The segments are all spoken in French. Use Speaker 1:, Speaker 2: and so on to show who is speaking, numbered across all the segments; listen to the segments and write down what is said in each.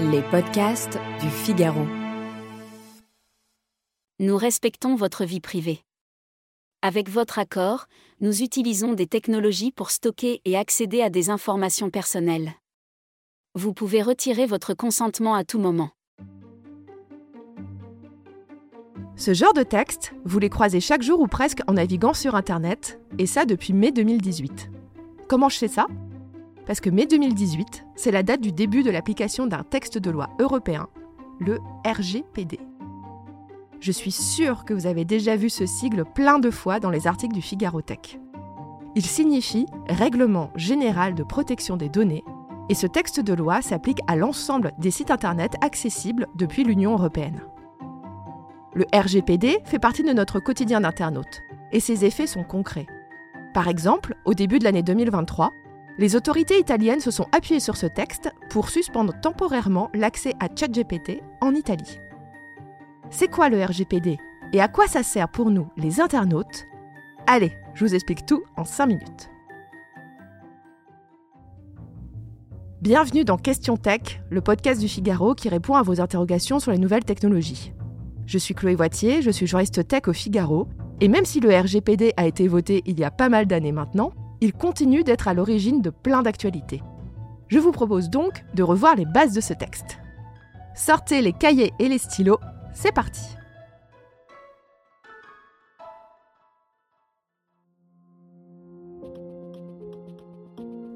Speaker 1: Les podcasts du Figaro. Nous respectons votre vie privée. Avec votre accord, nous utilisons des technologies pour stocker et accéder à des informations personnelles. Vous pouvez retirer votre consentement à tout moment.
Speaker 2: Ce genre de texte, vous les croisez chaque jour ou presque en naviguant sur Internet, et ça depuis mai 2018. Comment je sais ça? Parce que mai 2018, c'est la date du début de l'application d'un texte de loi européen, le RGPD. Je suis sûre que vous avez déjà vu ce sigle plein de fois dans les articles du Figaro Tech. Il signifie Règlement général de protection des données, et ce texte de loi s'applique à l'ensemble des sites Internet accessibles depuis l'Union européenne. Le RGPD fait partie de notre quotidien d'internaute, et ses effets sont concrets. Par exemple, au début de l'année 2023, les autorités italiennes se sont appuyées sur ce texte pour suspendre temporairement l'accès à ChatGPT en Italie. C'est quoi le RGPD et à quoi ça sert pour nous, les internautes? Allez, je vous explique tout en 5 minutes. Bienvenue dans Question Tech, le podcast du Figaro qui répond à vos interrogations sur les nouvelles technologies. Je suis Chloé Voitier, je suis juriste tech au Figaro, et même si le RGPD a été voté il y a pas mal d'années maintenant, il continue d'être à l'origine de plein d'actualités. Je vous propose donc de revoir les bases de ce texte. Sortez les cahiers et les stylos, c'est parti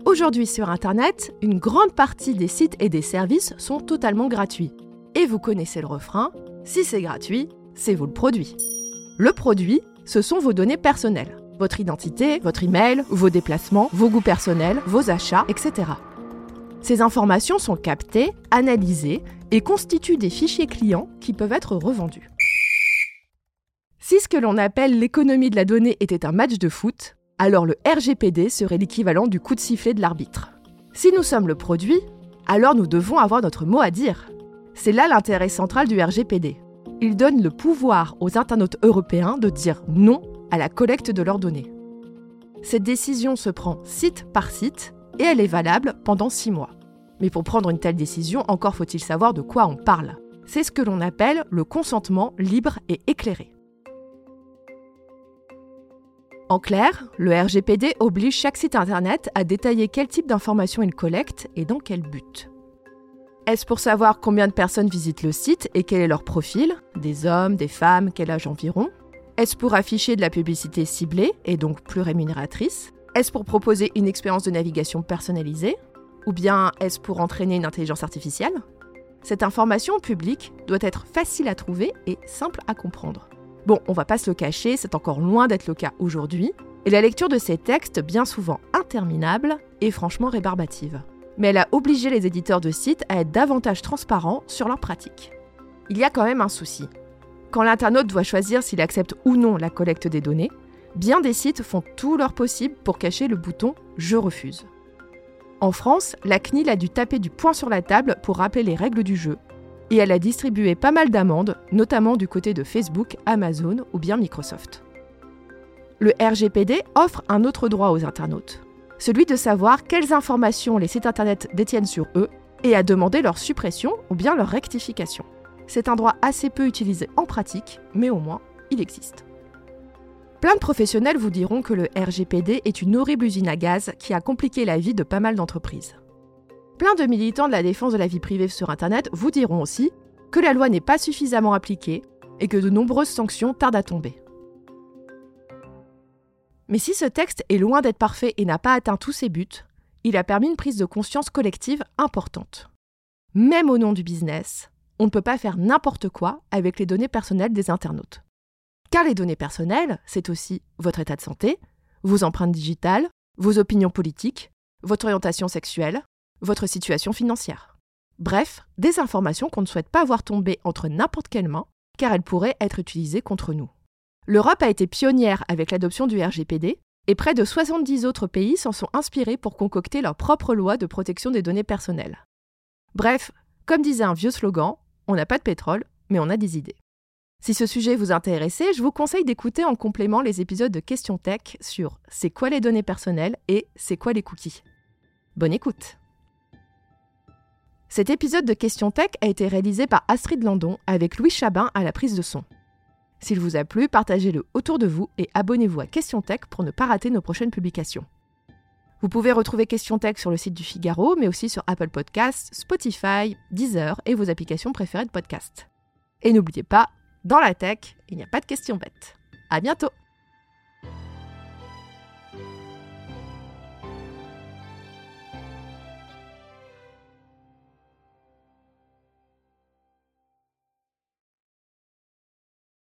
Speaker 2: Aujourd'hui sur Internet, une grande partie des sites et des services sont totalement gratuits. Et vous connaissez le refrain, si c'est gratuit, c'est vous le produit. Le produit, ce sont vos données personnelles. Votre identité, votre email, vos déplacements, vos goûts personnels, vos achats, etc. Ces informations sont captées, analysées et constituent des fichiers clients qui peuvent être revendus. Si ce que l'on appelle l'économie de la donnée était un match de foot, alors le RGPD serait l'équivalent du coup de sifflet de l'arbitre. Si nous sommes le produit, alors nous devons avoir notre mot à dire. C'est là l'intérêt central du RGPD. Il donne le pouvoir aux internautes européens de dire non à la collecte de leurs données. Cette décision se prend site par site et elle est valable pendant six mois. Mais pour prendre une telle décision, encore faut-il savoir de quoi on parle. C'est ce que l'on appelle le consentement libre et éclairé. En clair, le RGPD oblige chaque site Internet à détailler quel type d'informations il collecte et dans quel but. Est-ce pour savoir combien de personnes visitent le site et quel est leur profil? Des hommes, des femmes, quel âge environ? Est-ce pour afficher de la publicité ciblée et donc plus rémunératrice? Est-ce pour proposer une expérience de navigation personnalisée? Ou bien est-ce pour entraîner une intelligence artificielle? Cette information publique doit être facile à trouver et simple à comprendre. Bon, on va pas se le cacher, c'est encore loin d'être le cas aujourd'hui, et la lecture de ces textes, bien souvent interminables, est franchement rébarbative. Mais elle a obligé les éditeurs de sites à être davantage transparents sur leurs pratiques. Il y a quand même un souci. Quand l'internaute doit choisir s'il accepte ou non la collecte des données, bien des sites font tout leur possible pour cacher le bouton Je refuse. En France, la CNIL a dû taper du poing sur la table pour rappeler les règles du jeu et elle a distribué pas mal d'amendes, notamment du côté de Facebook, Amazon ou bien Microsoft. Le RGPD offre un autre droit aux internautes, celui de savoir quelles informations les sites internet détiennent sur eux et à demander leur suppression ou bien leur rectification. C'est un droit assez peu utilisé en pratique, mais au moins, il existe. Plein de professionnels vous diront que le RGPD est une horrible usine à gaz qui a compliqué la vie de pas mal d'entreprises. Plein de militants de la défense de la vie privée sur Internet vous diront aussi que la loi n'est pas suffisamment appliquée et que de nombreuses sanctions tardent à tomber. Mais si ce texte est loin d'être parfait et n'a pas atteint tous ses buts, il a permis une prise de conscience collective importante. Même au nom du business, on ne peut pas faire n'importe quoi avec les données personnelles des internautes. Car les données personnelles, c'est aussi votre état de santé, vos empreintes digitales, vos opinions politiques, votre orientation sexuelle, votre situation financière. Bref, des informations qu'on ne souhaite pas voir tomber entre n'importe quelles mains, car elles pourraient être utilisées contre nous. L'Europe a été pionnière avec l'adoption du RGPD, et près de 70 autres pays s'en sont inspirés pour concocter leur propre loi de protection des données personnelles. Bref, comme disait un vieux slogan, on n'a pas de pétrole, mais on a des idées. Si ce sujet vous intéresse, je vous conseille d'écouter en complément les épisodes de Question Tech sur C'est quoi les données personnelles et C'est quoi les cookies. Bonne écoute Cet épisode de Question Tech a été réalisé par Astrid Landon avec Louis Chabin à la prise de son. S'il vous a plu, partagez-le autour de vous et abonnez-vous à Question Tech pour ne pas rater nos prochaines publications. Vous pouvez retrouver Question Tech sur le site du Figaro, mais aussi sur Apple Podcasts, Spotify, Deezer et vos applications préférées de podcast. Et n'oubliez pas, dans la tech, il n'y a pas de questions bêtes. À bientôt!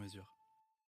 Speaker 3: mesure.